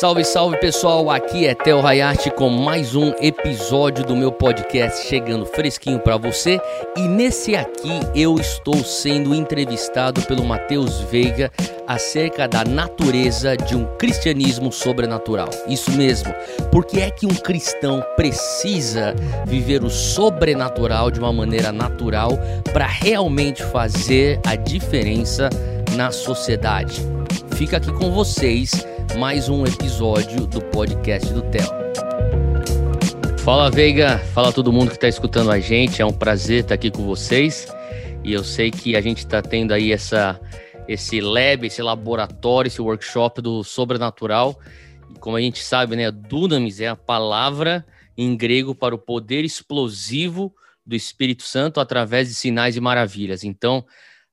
Salve, salve pessoal, aqui é Theo Hayati com mais um episódio do meu podcast chegando fresquinho para você. E nesse aqui eu estou sendo entrevistado pelo Matheus Veiga acerca da natureza de um cristianismo sobrenatural. Isso mesmo, porque é que um cristão precisa viver o sobrenatural de uma maneira natural para realmente fazer a diferença na sociedade. Fica aqui com vocês mais um episódio do podcast do Theo. Fala Veiga, fala todo mundo que está escutando a gente, é um prazer estar aqui com vocês e eu sei que a gente está tendo aí essa, esse lab, esse laboratório, esse workshop do sobrenatural. E como a gente sabe, né, dunamis é a palavra em grego para o poder explosivo do Espírito Santo através de sinais e maravilhas. Então,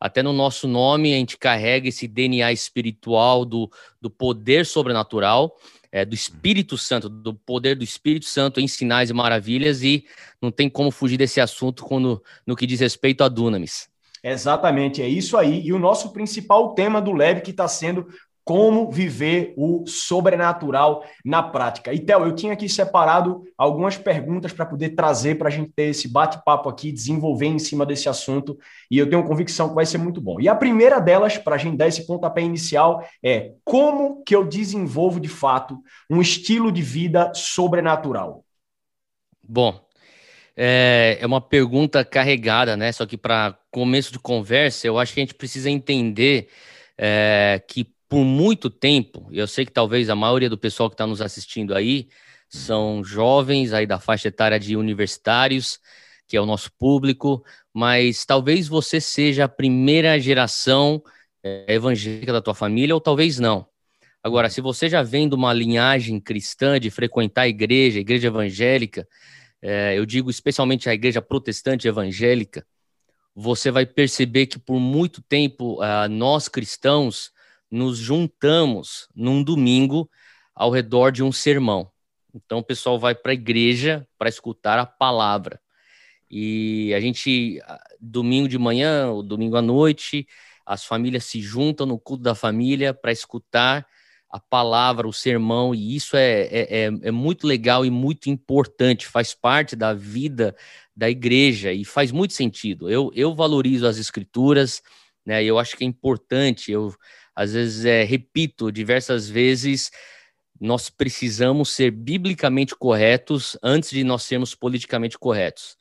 até no nosso nome a gente carrega esse DNA espiritual do, do poder sobrenatural, é, do Espírito Santo, do poder do Espírito Santo em sinais e maravilhas, e não tem como fugir desse assunto quando, no que diz respeito a Dunamis. Exatamente, é isso aí. E o nosso principal tema do Leve que está sendo como viver o sobrenatural na prática. E, Theo, eu tinha aqui separado algumas perguntas para poder trazer para a gente ter esse bate-papo aqui, desenvolver em cima desse assunto, e eu tenho convicção que vai ser muito bom. E a primeira delas, para a gente dar esse pontapé inicial, é como que eu desenvolvo, de fato, um estilo de vida sobrenatural? Bom, é, é uma pergunta carregada, né? Só que para começo de conversa, eu acho que a gente precisa entender é, que por muito tempo, eu sei que talvez a maioria do pessoal que está nos assistindo aí são jovens aí da faixa etária de universitários, que é o nosso público, mas talvez você seja a primeira geração é, evangélica da tua família, ou talvez não. Agora, se você já vem de uma linhagem cristã, de frequentar a igreja, a igreja evangélica, é, eu digo especialmente a igreja protestante evangélica, você vai perceber que por muito tempo uh, nós cristãos nos juntamos num domingo ao redor de um sermão. Então o pessoal vai para a igreja para escutar a palavra. E a gente, domingo de manhã, ou domingo à noite, as famílias se juntam no culto da família para escutar a palavra, o sermão, e isso é, é, é, é muito legal e muito importante, faz parte da vida da igreja e faz muito sentido. Eu, eu valorizo as escrituras, né? Eu acho que é importante. Eu às vezes é, repito diversas vezes, nós precisamos ser biblicamente corretos antes de nós sermos politicamente corretos.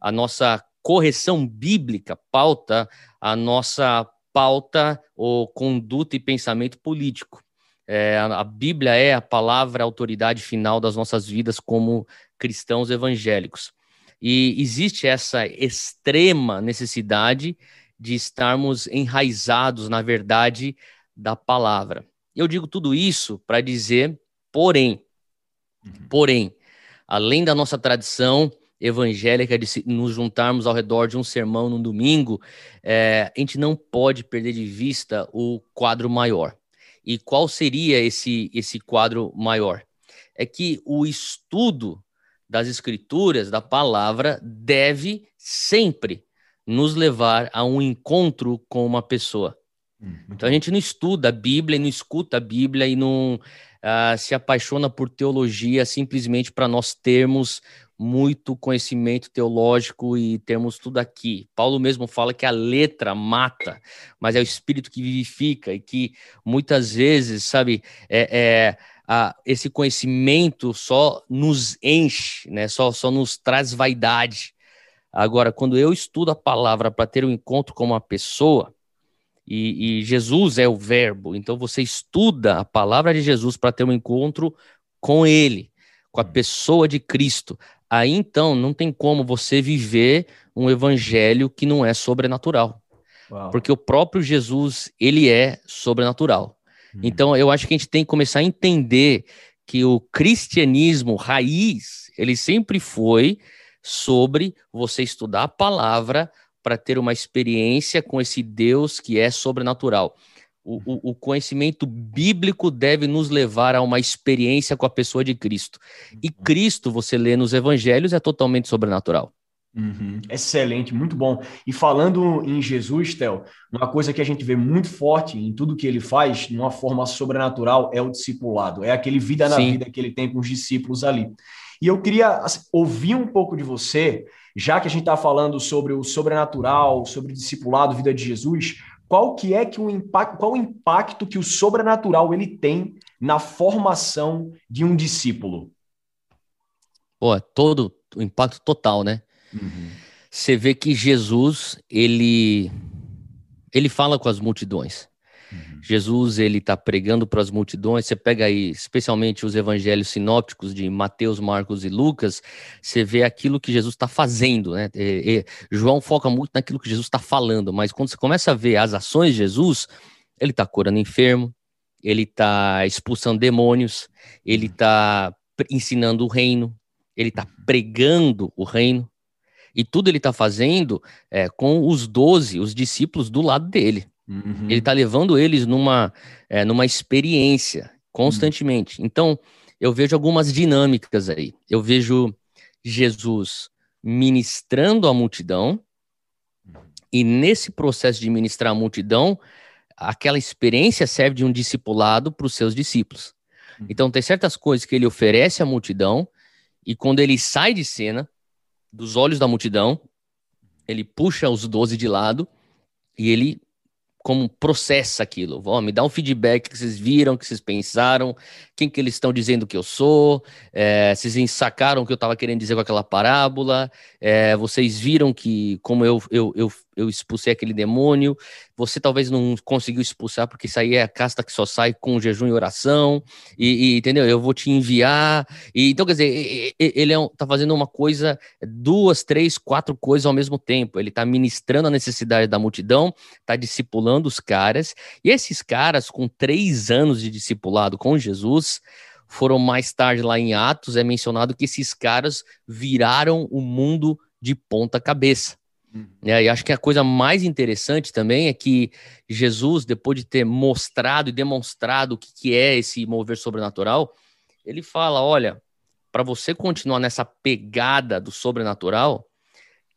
A nossa correção bíblica pauta a nossa pauta ou conduta e pensamento político. É, a Bíblia é a palavra, a autoridade final das nossas vidas como cristãos evangélicos. E existe essa extrema necessidade de estarmos enraizados na verdade da palavra. Eu digo tudo isso para dizer, porém, uhum. porém, além da nossa tradição evangélica de nos juntarmos ao redor de um sermão no domingo, é, a gente não pode perder de vista o quadro maior. E qual seria esse, esse quadro maior? É que o estudo das escrituras, da palavra, deve sempre nos levar a um encontro com uma pessoa. Hum, então a gente não estuda a Bíblia, não escuta a Bíblia e não uh, se apaixona por teologia simplesmente para nós termos muito conhecimento teológico e termos tudo aqui. Paulo mesmo fala que a letra mata, mas é o espírito que vivifica e que muitas vezes, sabe, é, é esse conhecimento só nos enche, né? Só, só nos traz vaidade. Agora, quando eu estudo a palavra para ter um encontro com uma pessoa, e, e, Jesus é o Verbo, então você estuda a palavra de Jesus para ter um encontro com Ele, com a pessoa de Cristo. Aí então não tem como você viver um evangelho que não é sobrenatural. Uau. Porque o próprio Jesus, ele é sobrenatural. Hum. Então eu acho que a gente tem que começar a entender que o cristianismo raiz, ele sempre foi sobre você estudar a palavra para ter uma experiência com esse Deus que é sobrenatural. O, o, o, conhecimento bíblico deve nos levar a uma experiência com a pessoa de Cristo. E Cristo, você lê nos evangelhos, é totalmente sobrenatural. Uhum. Excelente, muito bom. E falando em Jesus, Tel, uma coisa que a gente vê muito forte em tudo que ele faz, de uma forma sobrenatural, é o discipulado. É aquele vida na Sim. vida que ele tem com os discípulos ali. E eu queria assim, ouvir um pouco de você, já que a gente está falando sobre o sobrenatural, sobre o discipulado, vida de Jesus, qual que é que o impacto, qual o impacto que o sobrenatural ele tem na formação de um discípulo? Pô, todo o impacto total, né? Uhum. Você vê que Jesus, ele, ele fala com as multidões. Jesus, ele está pregando para as multidões. Você pega aí, especialmente os evangelhos sinópticos de Mateus, Marcos e Lucas, você vê aquilo que Jesus está fazendo, né? E, e, João foca muito naquilo que Jesus está falando, mas quando você começa a ver as ações de Jesus, ele está curando enfermo, ele está expulsando demônios, ele está ensinando o reino, ele está pregando o reino. E tudo ele está fazendo é, com os doze, os discípulos do lado dele. Uhum. Ele está levando eles numa, é, numa experiência constantemente. Uhum. Então, eu vejo algumas dinâmicas aí. Eu vejo Jesus ministrando a multidão, e nesse processo de ministrar a multidão, aquela experiência serve de um discipulado para os seus discípulos. Uhum. Então, tem certas coisas que ele oferece à multidão, e quando ele sai de cena, dos olhos da multidão, ele puxa os doze de lado e ele como processa aquilo. Oh, me dá um feedback que vocês viram, que vocês pensaram, quem que eles estão dizendo que eu sou, é, vocês sacaram o que eu estava querendo dizer com aquela parábola, é, vocês viram que como eu, eu, eu, eu expulsei aquele demônio, você talvez não conseguiu expulsar, porque isso aí é a casta que só sai com jejum e oração, e, e entendeu? Eu vou te enviar. E, então, quer dizer, ele é um, tá fazendo uma coisa, duas, três, quatro coisas ao mesmo tempo. Ele tá ministrando a necessidade da multidão, tá discipulando os caras, e esses caras, com três anos de discipulado com Jesus, foram mais tarde lá em Atos, é mencionado que esses caras viraram o mundo de ponta cabeça. Uhum. e acho que a coisa mais interessante também é que Jesus, depois de ter mostrado e demonstrado o que, que é esse mover sobrenatural, ele fala: olha, para você continuar nessa pegada do sobrenatural,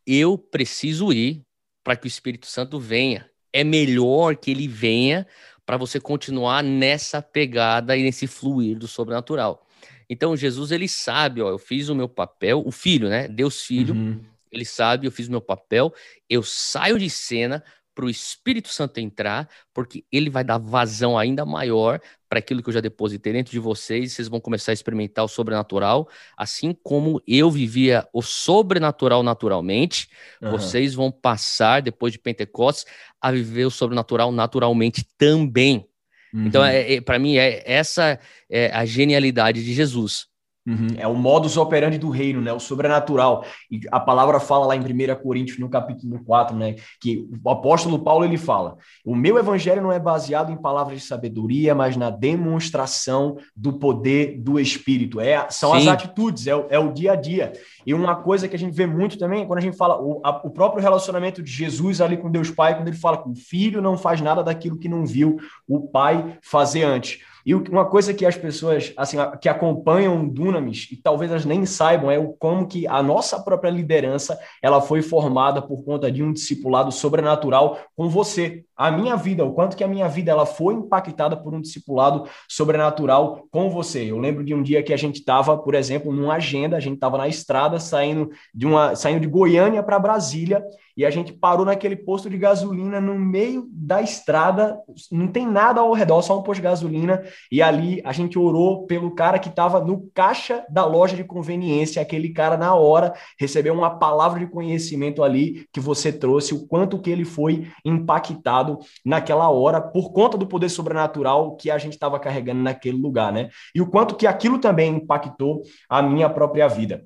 eu preciso ir para que o Espírito Santo venha. É melhor que ele venha para você continuar nessa pegada e nesse fluir do sobrenatural. Então Jesus ele sabe, ó, eu fiz o meu papel, o filho, né? Deus filho. Uhum ele sabe, eu fiz o meu papel, eu saio de cena para o Espírito Santo entrar, porque ele vai dar vazão ainda maior para aquilo que eu já depositei dentro de vocês, vocês vão começar a experimentar o sobrenatural, assim como eu vivia o sobrenatural naturalmente, uhum. vocês vão passar, depois de Pentecostes, a viver o sobrenatural naturalmente também. Então, uhum. Então, é, é para mim, é essa é a genialidade de Jesus. Uhum. É o modus operandi do reino, né? O sobrenatural. E a palavra fala lá em 1 Coríntios, no capítulo 4, né? Que o apóstolo Paulo ele fala: o meu evangelho não é baseado em palavras de sabedoria, mas na demonstração do poder do Espírito. É, são Sim. as atitudes, é o, é o dia a dia. E uma coisa que a gente vê muito também, quando a gente fala o, a, o próprio relacionamento de Jesus ali com Deus Pai, quando ele fala que o filho não faz nada daquilo que não viu o pai fazer antes. E uma coisa que as pessoas assim que acompanham o Dunamis e talvez elas nem saibam é o como que a nossa própria liderança ela foi formada por conta de um discipulado sobrenatural com você. A minha vida, o quanto que a minha vida ela foi impactada por um discipulado sobrenatural com você. Eu lembro de um dia que a gente estava, por exemplo, numa agenda, a gente estava na estrada saindo de uma saindo de Goiânia para Brasília e a gente parou naquele posto de gasolina no meio da estrada, não tem nada ao redor, só um posto de gasolina, e ali a gente orou pelo cara que estava no caixa da loja de conveniência, aquele cara na hora recebeu uma palavra de conhecimento ali que você trouxe, o quanto que ele foi impactado naquela hora por conta do poder sobrenatural que a gente estava carregando naquele lugar, né? E o quanto que aquilo também impactou a minha própria vida.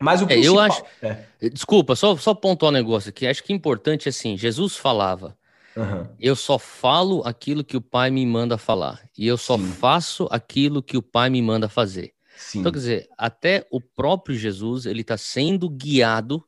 Mas o principal... É, eu acho. É. Desculpa, só, só pontuar um negócio aqui. Acho que é importante assim: Jesus falava. Uhum. Eu só falo aquilo que o Pai me manda falar. E eu só Sim. faço aquilo que o Pai me manda fazer. Sim. Então, quer dizer, até o próprio Jesus, ele está sendo guiado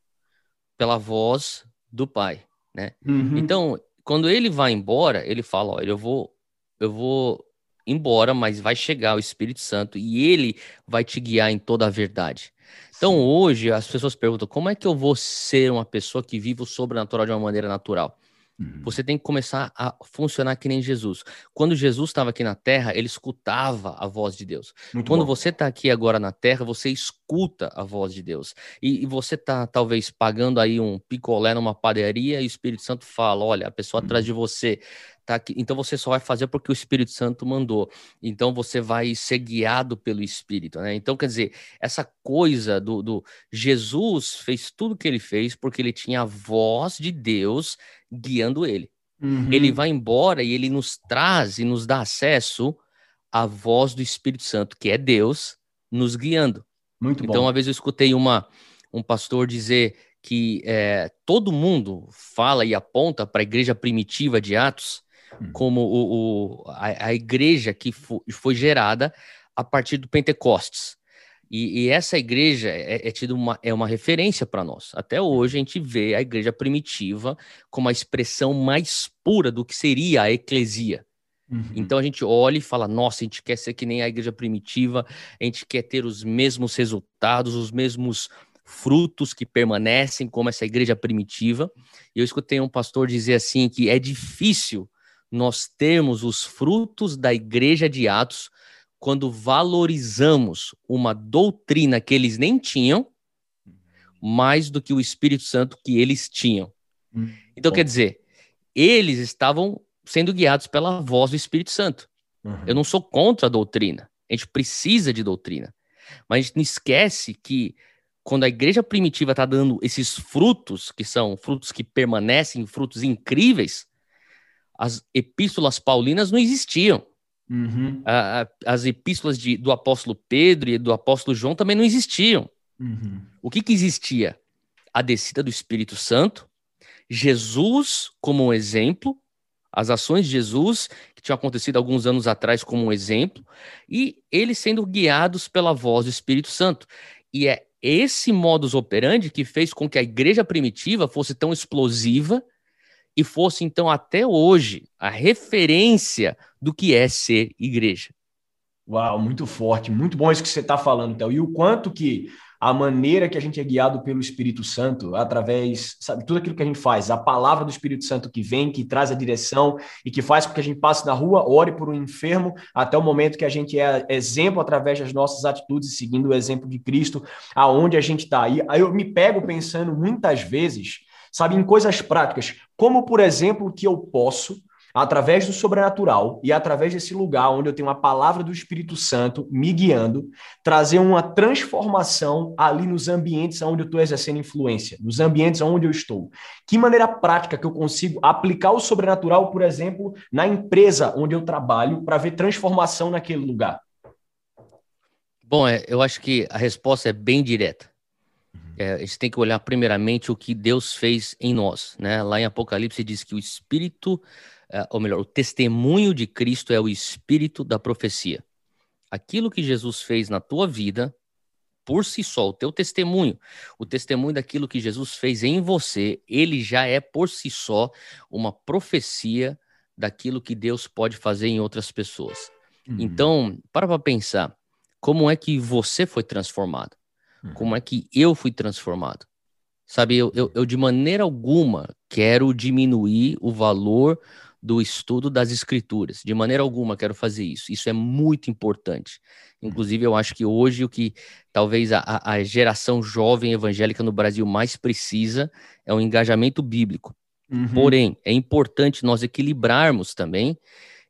pela voz do Pai, né? Uhum. Então, quando ele vai embora, ele fala, ó, eu vou, eu vou embora, mas vai chegar o Espírito Santo e ele vai te guiar em toda a verdade. Então hoje as pessoas perguntam como é que eu vou ser uma pessoa que vive o sobrenatural de uma maneira natural? Uhum. Você tem que começar a funcionar que nem Jesus. Quando Jesus estava aqui na terra, ele escutava a voz de Deus. Muito Quando bom. você está aqui agora na terra, você escuta a voz de Deus. E, e você está talvez pagando aí um picolé numa padaria e o Espírito Santo fala: olha, a pessoa uhum. atrás de você tá aqui. Então você só vai fazer porque o Espírito Santo mandou. Então você vai ser guiado pelo Espírito, né? Então, quer dizer, essa coisa do, do Jesus fez tudo o que ele fez porque ele tinha a voz de Deus guiando ele. Uhum. Ele vai embora e ele nos traz e nos dá acesso à voz do Espírito Santo, que é Deus, nos guiando. Muito então, bom. Então, uma vez eu escutei uma, um pastor dizer que é, todo mundo fala e aponta para a igreja primitiva de Atos Hum. como o, o a, a, igreja que foi, foi, gerada a partir do Pentecostes. E, e essa igreja é, é tida uma, é uma referência para nós. Até hoje a gente vê a igreja primitiva como a expressão mais pura do que seria a eclesia. Uhum. Então a gente olha e fala: nossa, a gente quer ser que nem a igreja primitiva, a gente quer ter os mesmos resultados, os mesmos frutos que permanecem, como essa igreja primitiva. E eu escutei um pastor dizer assim: que é difícil nós temos os frutos da igreja de Atos quando valorizamos uma doutrina que eles nem tinham mais do que o Espírito Santo que eles tinham. Hum, então, quer dizer, eles estavam sendo guiados pela voz do Espírito Santo. Uhum. Eu não sou contra a doutrina. A gente precisa de doutrina. Mas a gente não esquece que quando a igreja primitiva está dando esses frutos, que são frutos que permanecem, frutos incríveis, as epístolas paulinas não existiam. Uhum. as epístolas de, do apóstolo Pedro e do apóstolo João também não existiam. Uhum. O que, que existia? A descida do Espírito Santo, Jesus como um exemplo, as ações de Jesus, que tinham acontecido alguns anos atrás, como um exemplo, e eles sendo guiados pela voz do Espírito Santo. E é esse modus operandi que fez com que a igreja primitiva fosse tão explosiva e fosse então até hoje a referência do que é ser igreja. Uau, muito forte, muito bom isso que você está falando, Théo. E o quanto que a maneira que a gente é guiado pelo Espírito Santo, através, sabe, tudo aquilo que a gente faz, a palavra do Espírito Santo que vem, que traz a direção e que faz com que a gente passe na rua, ore por um enfermo, até o momento que a gente é exemplo através das nossas atitudes, seguindo o exemplo de Cristo, aonde a gente está. Aí eu me pego pensando muitas vezes sabe, em coisas práticas, como, por exemplo, que eu posso, através do sobrenatural e através desse lugar onde eu tenho a palavra do Espírito Santo me guiando, trazer uma transformação ali nos ambientes onde eu estou exercendo influência, nos ambientes onde eu estou. Que maneira prática que eu consigo aplicar o sobrenatural, por exemplo, na empresa onde eu trabalho, para ver transformação naquele lugar? Bom, é, eu acho que a resposta é bem direta é, a gente tem que olhar primeiramente o que Deus fez em nós, né? Lá em Apocalipse diz que o Espírito, é, ou melhor, o testemunho de Cristo é o Espírito da profecia. Aquilo que Jesus fez na tua vida, por si só, o teu testemunho, o testemunho daquilo que Jesus fez em você, ele já é por si só uma profecia daquilo que Deus pode fazer em outras pessoas. Uhum. Então, para para pensar, como é que você foi transformado? Como é que eu fui transformado? Sabe, eu, eu, eu de maneira alguma quero diminuir o valor do estudo das escrituras. De maneira alguma quero fazer isso. Isso é muito importante. Inclusive, eu acho que hoje o que talvez a, a geração jovem evangélica no Brasil mais precisa é o engajamento bíblico. Uhum. Porém, é importante nós equilibrarmos também,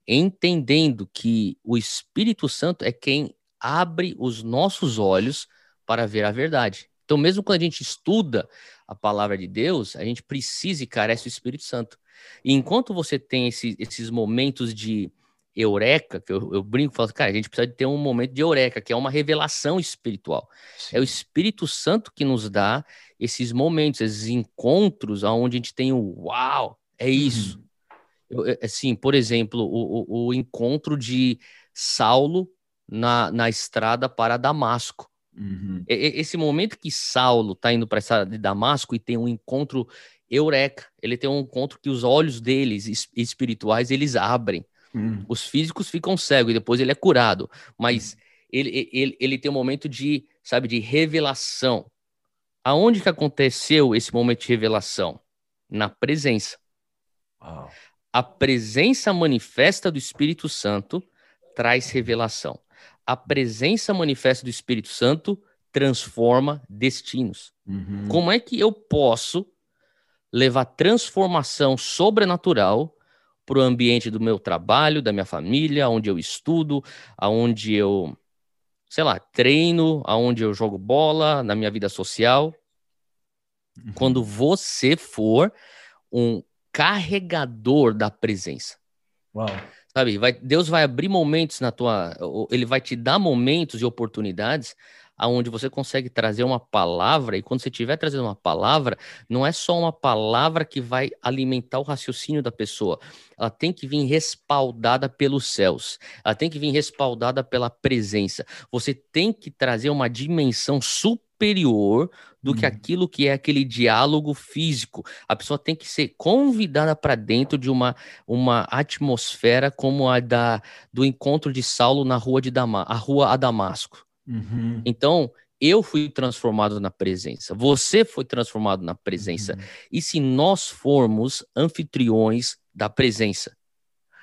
entendendo que o Espírito Santo é quem abre os nossos olhos para ver a verdade. Então, mesmo quando a gente estuda a palavra de Deus, a gente precisa e carece do Espírito Santo. E enquanto você tem esse, esses momentos de eureka, que eu, eu brinco e falo, cara, a gente precisa de ter um momento de eureka, que é uma revelação espiritual. Sim. É o Espírito Santo que nos dá esses momentos, esses encontros onde a gente tem o uau, é isso. Uhum. Eu, assim, por exemplo, o, o, o encontro de Saulo na, na estrada para Damasco. Uhum. Esse momento que Saulo está indo para essa de Damasco e tem um encontro eureka, ele tem um encontro que os olhos deles espirituais eles abrem. Uhum. Os físicos ficam cegos e depois ele é curado, mas uhum. ele, ele, ele tem um momento de sabe, de revelação. Aonde que aconteceu esse momento de revelação? Na presença. A presença manifesta do Espírito Santo traz revelação. A presença manifesta do Espírito Santo transforma destinos. Uhum. Como é que eu posso levar transformação sobrenatural para o ambiente do meu trabalho, da minha família, onde eu estudo, aonde eu sei lá, treino, aonde eu jogo bola, na minha vida social. Uhum. Quando você for um carregador da presença. Uau. Sabe, vai, Deus vai abrir momentos na tua, ele vai te dar momentos e oportunidades aonde você consegue trazer uma palavra, e quando você estiver trazendo uma palavra, não é só uma palavra que vai alimentar o raciocínio da pessoa, ela tem que vir respaldada pelos céus, ela tem que vir respaldada pela presença. Você tem que trazer uma dimensão superior do que uhum. aquilo que é aquele diálogo físico. A pessoa tem que ser convidada para dentro de uma, uma atmosfera como a da, do encontro de Saulo na rua de Dama, a rua a Damasco. Uhum. Então, eu fui transformado na presença, você foi transformado na presença. Uhum. E se nós formos anfitriões da presença?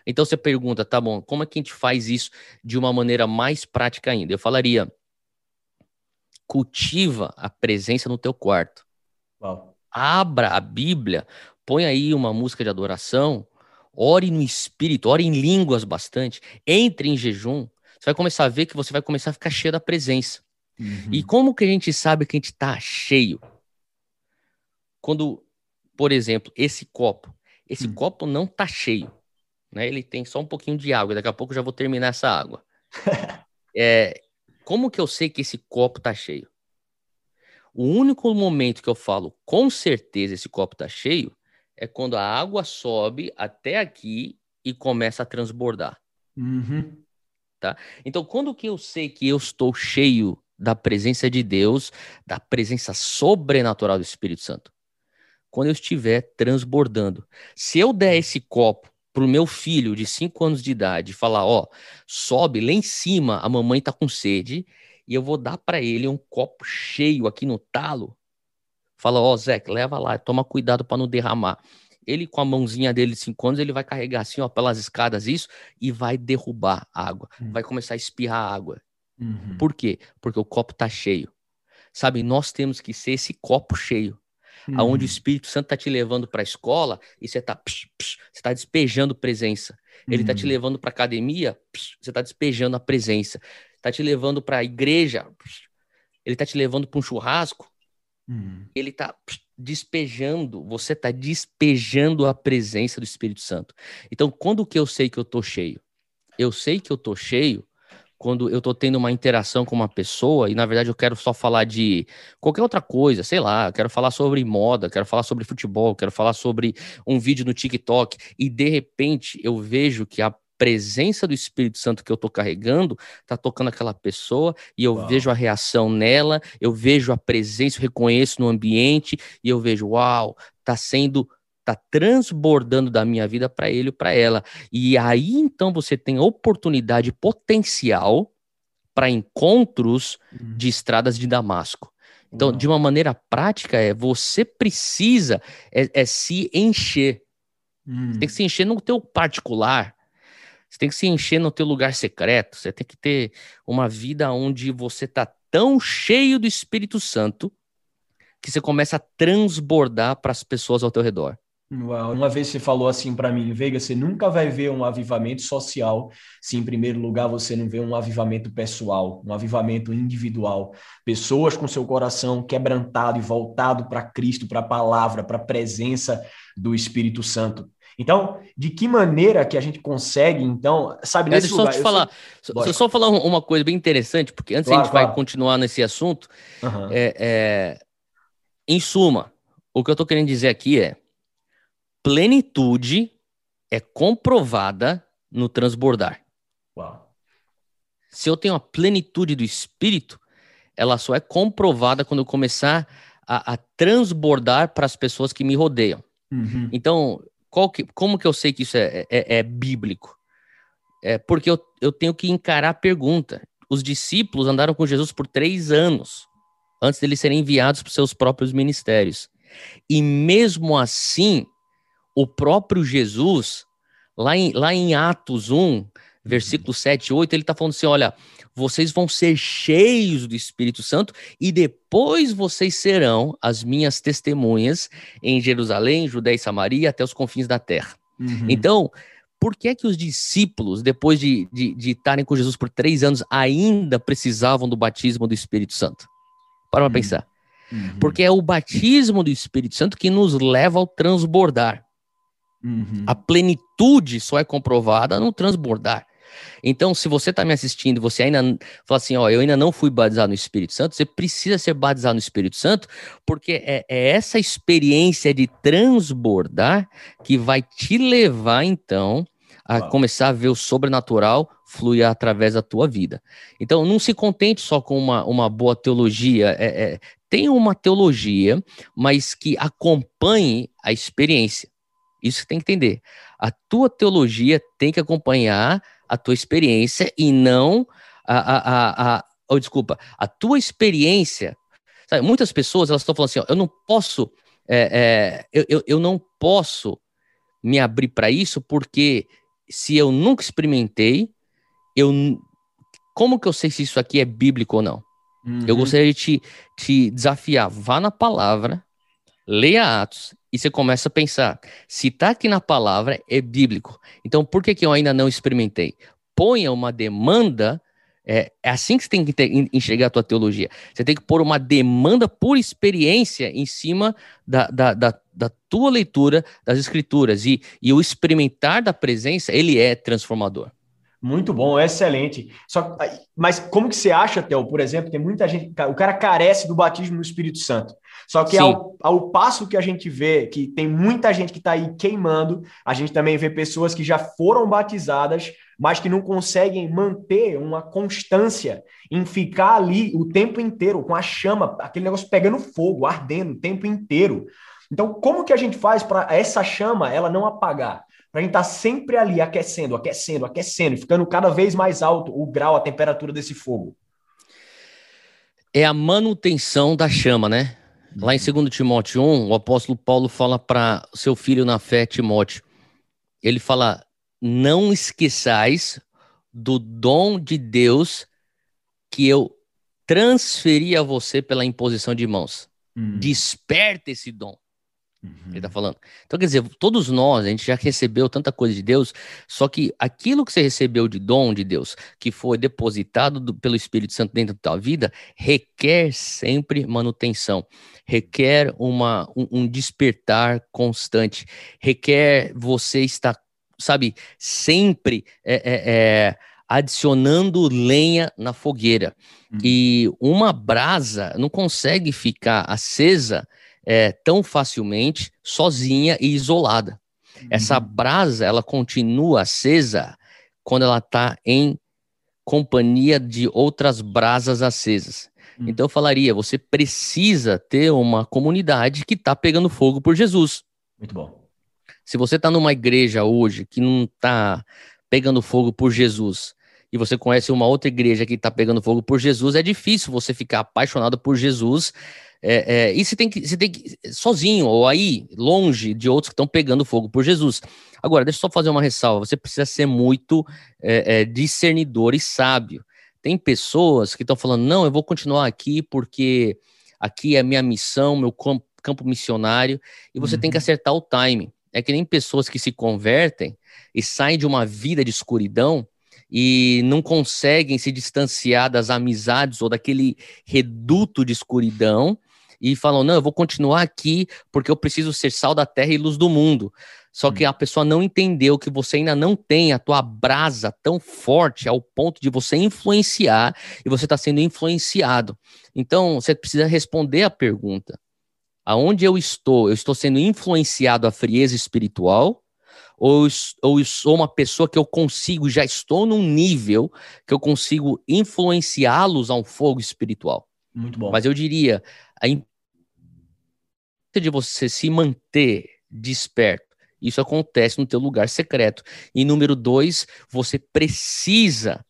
Então você pergunta, tá bom, como é que a gente faz isso de uma maneira mais prática ainda? Eu falaria, cultiva a presença no teu quarto. Uau. Abra a Bíblia, põe aí uma música de adoração, ore no espírito, ore em línguas bastante, entre em jejum, você vai começar a ver que você vai começar a ficar cheio da presença. Uhum. E como que a gente sabe que a gente está cheio? Quando, por exemplo, esse copo, esse uhum. copo não está cheio, né? Ele tem só um pouquinho de água. Daqui a pouco eu já vou terminar essa água. é, como que eu sei que esse copo está cheio? O único momento que eu falo com certeza esse copo está cheio é quando a água sobe até aqui e começa a transbordar. Uhum tá? Então, quando que eu sei que eu estou cheio da presença de Deus, da presença sobrenatural do Espírito Santo? Quando eu estiver transbordando. Se eu der esse copo pro meu filho de 5 anos de idade e falar, ó, sobe lá em cima, a mamãe tá com sede, e eu vou dar para ele um copo cheio aqui no talo. Fala, ó, Zé, leva lá, toma cuidado para não derramar ele com a mãozinha dele de 5 anos, ele vai carregar assim, ó, pelas escadas isso e vai derrubar a água. Uhum. Vai começar a espirrar água. Uhum. Por quê? Porque o copo tá cheio. Sabe, nós temos que ser esse copo cheio. Uhum. Aonde o Espírito Santo tá te levando para a escola e você tá, psh, psh, você tá despejando presença. Ele tá te uhum. levando para academia, psh, você tá despejando a presença. Tá te levando para a igreja, ele tá te levando para um churrasco, uhum. ele tá despejando, você está despejando a presença do Espírito Santo. Então, quando que eu sei que eu estou cheio? Eu sei que eu estou cheio quando eu estou tendo uma interação com uma pessoa e, na verdade, eu quero só falar de qualquer outra coisa, sei lá, quero falar sobre moda, quero falar sobre futebol, quero falar sobre um vídeo no TikTok e, de repente, eu vejo que a presença do Espírito Santo que eu tô carregando tá tocando aquela pessoa e eu uau. vejo a reação nela, eu vejo a presença, eu reconheço no ambiente e eu vejo, uau, tá sendo tá transbordando da minha vida para ele ou para ela. E aí então você tem oportunidade potencial para encontros uhum. de estradas de Damasco. Então, de uma maneira prática, é você precisa é, é se encher. Hum. Tem que se encher no teu particular, você tem que se encher no teu lugar secreto. Você tem que ter uma vida onde você tá tão cheio do Espírito Santo que você começa a transbordar para as pessoas ao teu redor. Uma vez você falou assim para mim, Veiga, você nunca vai ver um avivamento social se, em primeiro lugar, você não vê um avivamento pessoal, um avivamento individual. Pessoas com seu coração quebrantado e voltado para Cristo, para a palavra, para a presença do Espírito Santo. Então, de que maneira que a gente consegue, então, sabe, nesse Deixa lugar... Só te falar, só, só falar uma coisa bem interessante, porque antes claro, a gente claro. vai continuar nesse assunto, uhum. é, é, em suma, o que eu estou querendo dizer aqui é plenitude é comprovada no transbordar. Uau. Se eu tenho a plenitude do espírito, ela só é comprovada quando eu começar a, a transbordar para as pessoas que me rodeiam. Uhum. Então, que, como que eu sei que isso é, é, é bíblico? É porque eu, eu tenho que encarar a pergunta. os discípulos andaram com Jesus por três anos, antes deles serem enviados para os seus próprios ministérios. E mesmo assim, o próprio Jesus, lá em, lá em Atos 1, versículo 7 e 8, ele está falando assim: olha, vocês vão ser cheios do Espírito Santo e depois vocês serão as minhas testemunhas em Jerusalém, Judéia e Samaria, até os confins da terra. Uhum. Então, por que é que os discípulos, depois de, de, de estarem com Jesus por três anos, ainda precisavam do batismo do Espírito Santo? Para uhum. pensar. Uhum. Porque é o batismo do Espírito Santo que nos leva ao transbordar. Uhum. A plenitude só é comprovada no transbordar. Então, se você está me assistindo você ainda fala assim, ó, eu ainda não fui batizado no Espírito Santo, você precisa ser batizado no Espírito Santo, porque é, é essa experiência de transbordar que vai te levar, então, a começar a ver o sobrenatural fluir através da tua vida. Então, não se contente só com uma, uma boa teologia. É, é, tem uma teologia, mas que acompanhe a experiência. Isso que tem que entender. A tua teologia tem que acompanhar a tua experiência e não a, a, a, a oh, desculpa, a tua experiência. Sabe, muitas pessoas elas estão falando assim, ó, eu não posso, é, é, eu, eu, eu não posso me abrir para isso porque se eu nunca experimentei, eu como que eu sei se isso aqui é bíblico ou não? Uhum. Eu gostaria de te, te desafiar, vá na palavra, leia Atos e você começa a pensar, se está aqui na palavra, é bíblico. Então, por que, que eu ainda não experimentei? Ponha uma demanda, é, é assim que você tem que enxergar a tua teologia. Você tem que pôr uma demanda por experiência em cima da, da, da, da tua leitura das escrituras. E, e o experimentar da presença, ele é transformador. Muito bom, excelente. Só, mas como que você acha, Theo, por exemplo, tem muita gente, o cara carece do batismo no Espírito Santo. Só que ao, ao, passo que a gente vê que tem muita gente que está aí queimando, a gente também vê pessoas que já foram batizadas, mas que não conseguem manter uma constância em ficar ali o tempo inteiro com a chama, aquele negócio pegando fogo, ardendo o tempo inteiro. Então, como que a gente faz para essa chama ela não apagar? Para a gente estar tá sempre ali aquecendo, aquecendo, aquecendo, ficando cada vez mais alto o grau, a temperatura desse fogo. É a manutenção da chama, né? Lá em 2 Timóteo 1, o apóstolo Paulo fala para seu filho na fé, Timóteo. Ele fala: Não esqueçais do dom de Deus que eu transferi a você pela imposição de mãos. Hum. Desperta esse dom. Uhum. Ele está falando. Então, quer dizer, todos nós, a gente já recebeu tanta coisa de Deus, só que aquilo que você recebeu de dom de Deus, que foi depositado do, pelo Espírito Santo dentro da tua vida, requer sempre manutenção, requer uma, um, um despertar constante, requer você estar, sabe, sempre é, é, é, adicionando lenha na fogueira. Uhum. E uma brasa não consegue ficar acesa é, tão facilmente, sozinha e isolada. Uhum. Essa brasa, ela continua acesa quando ela está em companhia de outras brasas acesas. Uhum. Então eu falaria, você precisa ter uma comunidade que está pegando fogo por Jesus. Muito bom. Se você está numa igreja hoje que não está pegando fogo por Jesus, e você conhece uma outra igreja que está pegando fogo por Jesus, é difícil você ficar apaixonado por Jesus é, é, e você tem, que, você tem que, sozinho, ou aí, longe de outros que estão pegando fogo por Jesus. Agora, deixa eu só fazer uma ressalva: você precisa ser muito é, é discernidor e sábio. Tem pessoas que estão falando, não, eu vou continuar aqui porque aqui é a minha missão, meu campo, campo missionário, e você uhum. tem que uhum. acertar o timing. É que nem pessoas que se convertem e saem de uma vida de escuridão e não conseguem se distanciar das amizades ou daquele reduto de escuridão e falam: não, eu vou continuar aqui porque eu preciso ser sal da terra e luz do mundo. Só que hum. a pessoa não entendeu que você ainda não tem a tua brasa tão forte ao ponto de você influenciar e você está sendo influenciado. Então, você precisa responder a pergunta: aonde eu estou? Eu estou sendo influenciado à frieza espiritual? Ou, ou eu sou uma pessoa que eu consigo, já estou num nível que eu consigo influenciá-los a um fogo espiritual? Muito bom. Mas eu diria, a de você se manter desperto. Isso acontece no teu lugar secreto. E número dois, você precisa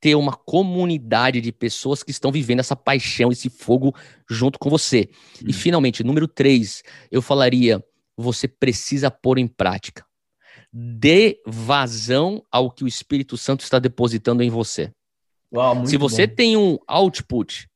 ter uma comunidade de pessoas que estão vivendo essa paixão, esse fogo junto com você. Hum. E finalmente, número três, eu falaria: você precisa pôr em prática. Dê vazão ao que o Espírito Santo está depositando em você. Uau, Se você bom. tem um output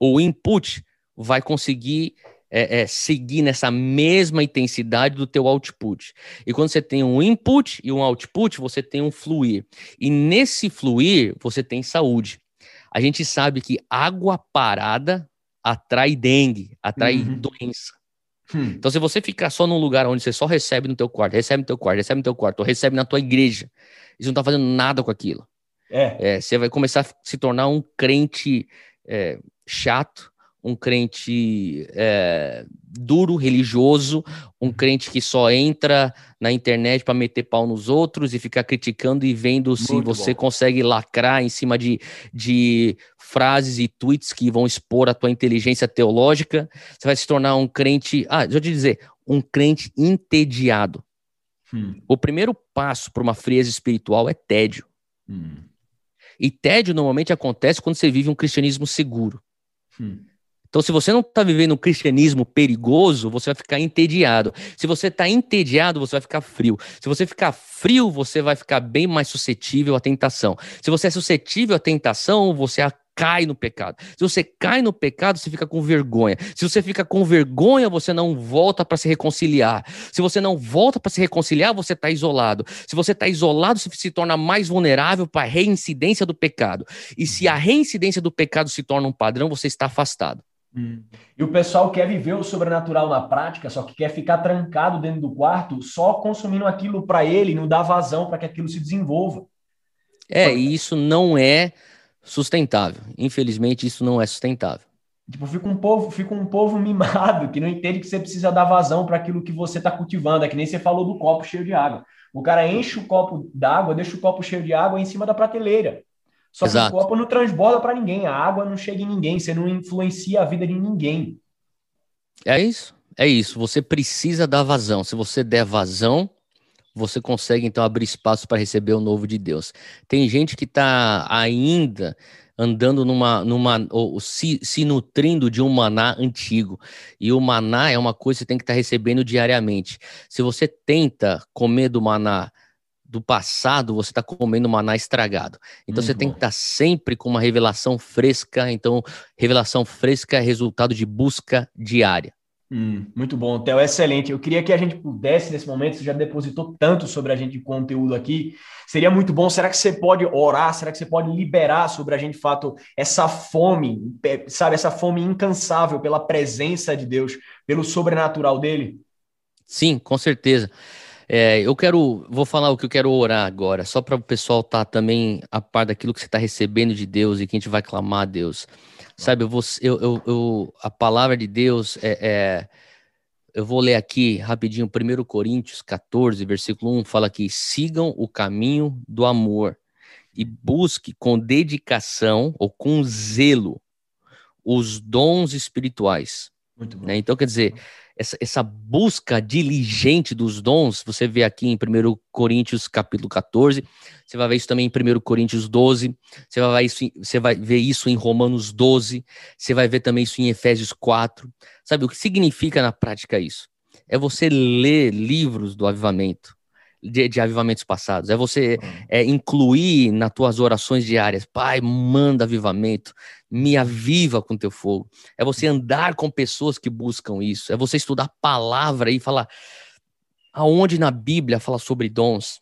ou input, vai conseguir é, é, seguir nessa mesma intensidade do teu output. E quando você tem um input e um output, você tem um fluir. E nesse fluir, você tem saúde. A gente sabe que água parada atrai dengue, atrai uhum. doença. Hum. Então, se você ficar só num lugar onde você só recebe no teu quarto, recebe no teu quarto, recebe no teu quarto, ou recebe na tua igreja, e você não tá fazendo nada com aquilo. É. é você vai começar a se tornar um crente é, chato, um crente é, duro, religioso, um crente que só entra na internet para meter pau nos outros e ficar criticando e vendo se Muito você bom. consegue lacrar em cima de, de frases e tweets que vão expor a tua inteligência teológica. Você vai se tornar um crente, ah, deixa eu te dizer, um crente entediado. Hum. O primeiro passo para uma frieza espiritual é tédio. Hum. E tédio normalmente acontece quando você vive um cristianismo seguro. Hum. Então, se você não está vivendo um cristianismo perigoso, você vai ficar entediado. Se você está entediado, você vai ficar frio. Se você ficar frio, você vai ficar bem mais suscetível à tentação. Se você é suscetível à tentação, você cai no pecado. Se você cai no pecado, você fica com vergonha. Se você fica com vergonha, você não volta para se reconciliar. Se você não volta para se reconciliar, você está isolado. Se você está isolado, você se torna mais vulnerável para a reincidência do pecado. E se a reincidência do pecado se torna um padrão, você está afastado. Hum. E o pessoal quer viver o sobrenatural na prática, só que quer ficar trancado dentro do quarto, só consumindo aquilo para ele, não dá vazão para que aquilo se desenvolva. É, e isso não é sustentável. Infelizmente, isso não é sustentável. Tipo, fica um povo, fica um povo mimado que não entende que você precisa dar vazão para aquilo que você está cultivando. É que nem você falou do copo cheio de água. O cara enche o copo d'água, deixa o copo cheio de água em cima da prateleira. Só Exato. que o copo não transborda para ninguém, a água não chega em ninguém, você não influencia a vida de ninguém. É isso, é isso. Você precisa dar vazão. Se você der vazão, você consegue então abrir espaço para receber o novo de Deus. Tem gente que está ainda andando numa, numa ou se, se nutrindo de um maná antigo. E o maná é uma coisa que você tem que estar tá recebendo diariamente. Se você tenta comer do maná do passado, você está comendo maná estragado. Então você tem que estar tá sempre com uma revelação fresca. Então, revelação fresca é resultado de busca diária. Hum, muito bom, Theo, excelente. Eu queria que a gente pudesse, nesse momento, você já depositou tanto sobre a gente de conteúdo aqui. Seria muito bom. Será que você pode orar? Será que você pode liberar sobre a gente, de fato, essa fome, sabe, essa fome incansável pela presença de Deus, pelo sobrenatural dele? Sim, com certeza. É, eu quero, vou falar o que eu quero orar agora, só para o pessoal estar tá também a par daquilo que você está recebendo de Deus e que a gente vai clamar a Deus. Sabe, eu, vou, eu, eu, eu a palavra de Deus é, é, Eu vou ler aqui rapidinho, 1 Coríntios 14, versículo 1, fala que sigam o caminho do amor e busque com dedicação ou com zelo os dons espirituais. Né? Então, quer dizer, essa, essa busca diligente dos dons, você vê aqui em 1 Coríntios capítulo 14, você vai ver isso também em 1 Coríntios 12, você vai, ver isso, você vai ver isso em Romanos 12, você vai ver também isso em Efésios 4. Sabe o que significa na prática isso? É você ler livros do avivamento, de, de, avivamentos passados. É você é, incluir nas tuas orações diárias, Pai, manda avivamento, me aviva com teu fogo. É você andar com pessoas que buscam isso. É você estudar a palavra e falar aonde na Bíblia fala sobre dons,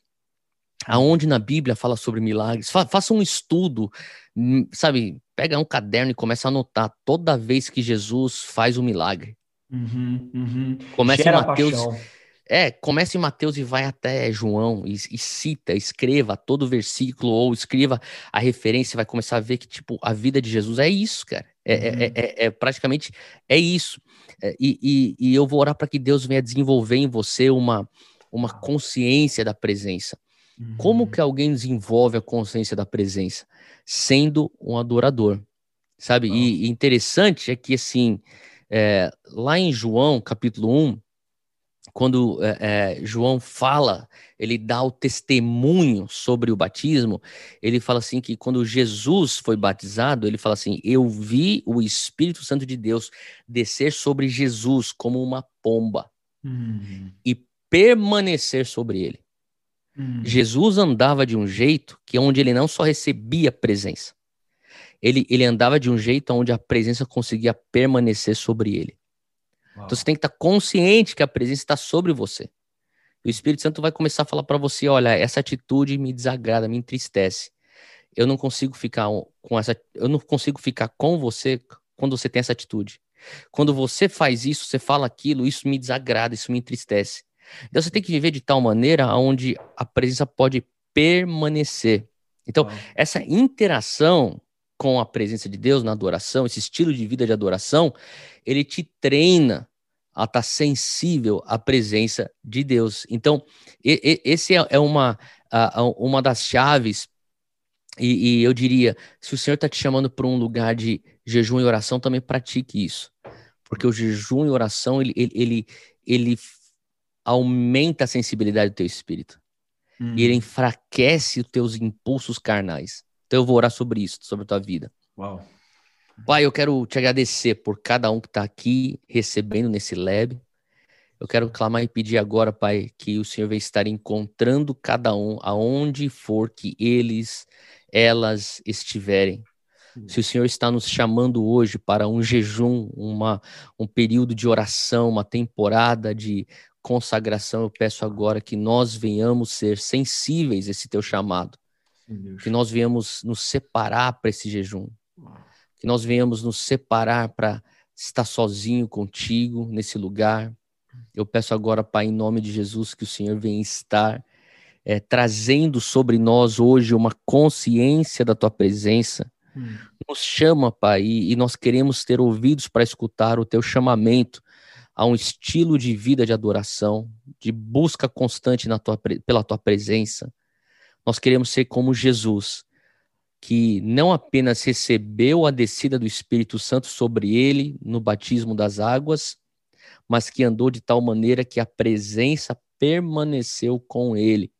aonde na Bíblia fala sobre milagres. Fa faça um estudo, hum, sabe? Pega um caderno e começa a anotar toda vez que Jesus faz um milagre. Uhum, uhum. Começa em Mateus. Paixão é, começa em Mateus e vai até João e, e, cita, escreva todo o versículo ou escreva a referência, vai começar a ver que, tipo, a vida de Jesus é isso, cara. É, é uhum. é, é, é praticamente é isso. É, e, e, e, eu vou orar para que Deus venha desenvolver em você uma, uma consciência da presença. Uhum. Como que alguém desenvolve a consciência da presença? Sendo um adorador, sabe? Uhum. E, e, interessante é que, assim, é, lá em João, capítulo 1, quando é, é, João fala, ele dá o testemunho sobre o batismo, ele fala assim que quando Jesus foi batizado, ele fala assim: Eu vi o Espírito Santo de Deus descer sobre Jesus como uma pomba uhum. e permanecer sobre ele. Uhum. Jesus andava de um jeito que onde ele não só recebia presença, ele, ele andava de um jeito onde a presença conseguia permanecer sobre ele. Uau. Então você tem que estar consciente que a presença está sobre você. o Espírito Santo vai começar a falar para você: olha, essa atitude me desagrada, me entristece. Eu não consigo ficar com essa, eu não consigo ficar com você quando você tem essa atitude. Quando você faz isso, você fala aquilo, isso me desagrada, isso me entristece. Então você tem que viver de tal maneira onde a presença pode permanecer. Então, essa interação com a presença de Deus na adoração, esse estilo de vida de adoração, ele te treina a estar tá sensível à presença de Deus. Então, e, e, esse é, é uma, a, uma das chaves, e, e, eu diria, se o Senhor está te chamando para um lugar de jejum e oração, também pratique isso. Porque o jejum e oração, ele, ele, ele, ele aumenta a sensibilidade do teu espírito. Hum. E ele hum. enfraquece os teus impulsos carnais. Então eu vou orar sobre isso, sobre a tua vida. Uau. Pai, eu quero te agradecer por cada um que está aqui recebendo nesse lab. Eu quero clamar e pedir agora, Pai, que o Senhor venha estar encontrando cada um aonde for que eles, elas estiverem. Se o Senhor está nos chamando hoje para um jejum, uma, um período de oração, uma temporada de consagração, eu peço agora que nós venhamos ser sensíveis a esse teu chamado que nós venhamos nos separar para esse jejum. Que nós venhamos nos separar para estar sozinho contigo nesse lugar. Eu peço agora, Pai, em nome de Jesus, que o Senhor venha estar é, trazendo sobre nós hoje uma consciência da tua presença. Hum. Nos chama, Pai, e, e nós queremos ter ouvidos para escutar o teu chamamento a um estilo de vida de adoração, de busca constante na tua, pela tua presença. Nós queremos ser como Jesus, que não apenas recebeu a descida do Espírito Santo sobre ele no batismo das águas, mas que andou de tal maneira que a presença permaneceu com ele.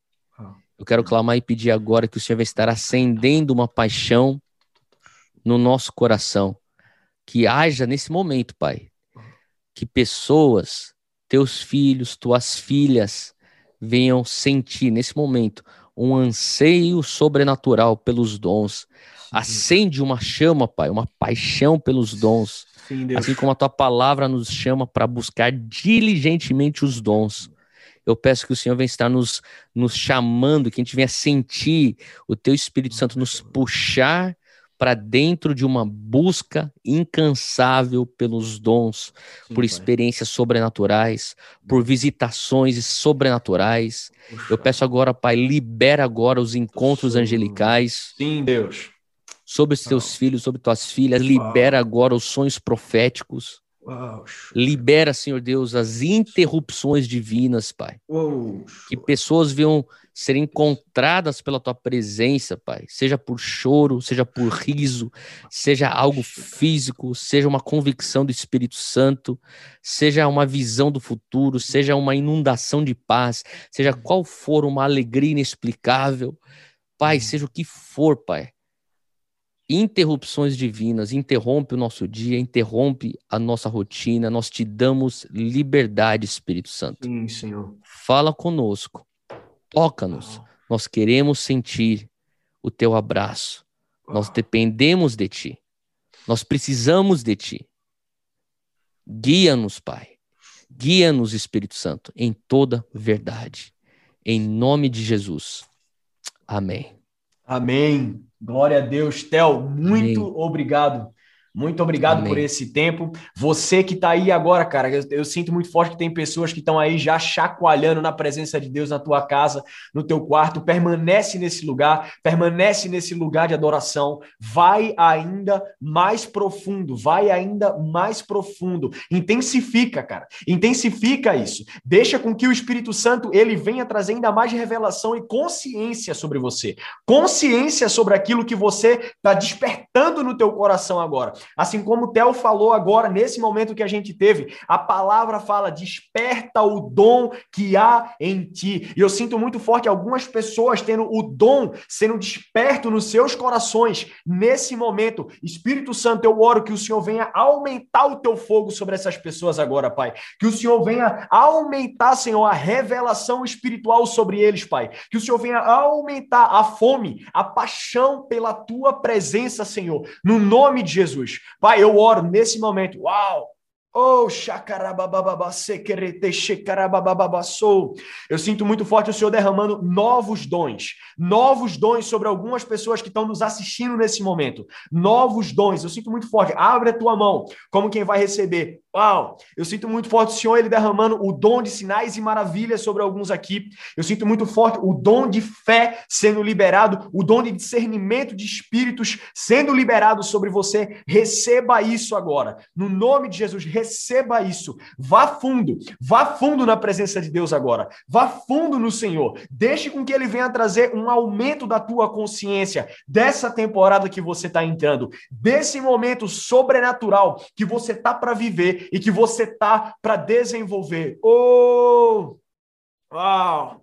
Eu quero clamar e pedir agora que o Senhor vai estar acendendo uma paixão no nosso coração, que haja nesse momento, Pai, que pessoas, teus filhos, tuas filhas, venham sentir nesse momento um anseio sobrenatural pelos dons. Sim. Acende uma chama, Pai, uma paixão pelos dons. Sim, assim como a tua palavra nos chama para buscar diligentemente os dons. Eu peço que o Senhor venha estar nos, nos chamando, que a gente venha sentir o teu Espírito Santo nos puxar para dentro de uma busca incansável pelos dons, Sim, por experiências sobrenaturais, por visitações sobrenaturais. Eu peço agora, Pai, libera agora os encontros angelicais. Sim, Deus. Sobre os teus oh. filhos, sobre tuas filhas, libera agora os sonhos proféticos. Libera, Senhor Deus, as interrupções divinas, Pai. que pessoas venham ser encontradas pela tua presença, Pai. Seja por choro, seja por riso, seja algo físico, seja uma convicção do Espírito Santo, seja uma visão do futuro, seja uma inundação de paz, seja qual for uma alegria inexplicável. Pai, seja o que for, Pai interrupções divinas, interrompe o nosso dia, interrompe a nossa rotina. Nós te damos liberdade, Espírito Santo. Sim, Senhor. Fala conosco, toca-nos. Nós queremos sentir o teu abraço. Nós dependemos de ti. Nós precisamos de ti. Guia-nos, Pai. Guia-nos, Espírito Santo, em toda verdade. Em nome de Jesus. Amém. Amém. Glória a Deus. Tel, muito Amém. obrigado muito obrigado Amém. por esse tempo. Você que está aí agora, cara, eu, eu, sinto muito forte que tem pessoas que estão aí já chacoalhando na presença de Deus na tua casa, no teu quarto. Permanece nesse lugar, permanece nesse lugar de adoração. Vai ainda mais profundo, vai ainda mais profundo. Intensifica, cara. Intensifica isso. Deixa com que o Espírito Santo ele venha trazer ainda mais revelação e consciência sobre você. Consciência sobre aquilo que você está despertando no teu coração agora. Assim como o Theo falou agora, nesse momento que a gente teve, a palavra fala: desperta o dom que há em ti. E eu sinto muito forte algumas pessoas tendo o dom sendo desperto nos seus corações nesse momento. Espírito Santo, eu oro que o Senhor venha aumentar o teu fogo sobre essas pessoas agora, Pai. Que o Senhor venha aumentar, Senhor, a revelação espiritual sobre eles, Pai. Que o Senhor venha aumentar a fome, a paixão pela tua presença, Senhor. No nome de Jesus. Pai, eu oro nesse momento. Uau! Oh, Eu sinto muito forte o Senhor derramando novos dons, novos dons sobre algumas pessoas que estão nos assistindo nesse momento. Novos dons, eu sinto muito forte. Abre a tua mão, como quem vai receber. Uau! Eu sinto muito forte o Senhor ele derramando o dom de sinais e maravilhas sobre alguns aqui. Eu sinto muito forte o dom de fé sendo liberado, o dom de discernimento de espíritos sendo liberado sobre você. Receba isso agora. No nome de Jesus, receba isso. Vá fundo, vá fundo na presença de Deus agora. Vá fundo no Senhor. Deixe com que ele venha trazer um aumento da tua consciência dessa temporada que você está entrando, desse momento sobrenatural que você tá para viver e que você tá para desenvolver. Oh! Uau!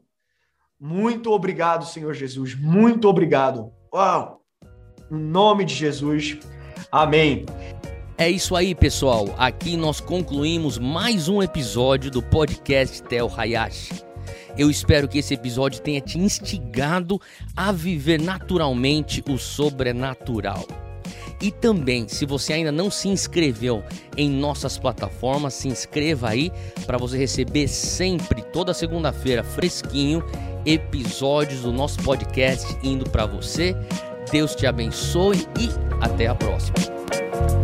Muito obrigado, Senhor Jesus. Muito obrigado. Uau! Em nome de Jesus. Amém. É isso aí, pessoal. Aqui nós concluímos mais um episódio do podcast Tel Hayashi. Eu espero que esse episódio tenha te instigado a viver naturalmente o sobrenatural. E também, se você ainda não se inscreveu em nossas plataformas, se inscreva aí para você receber sempre, toda segunda-feira, fresquinho, episódios do nosso podcast indo para você. Deus te abençoe e até a próxima.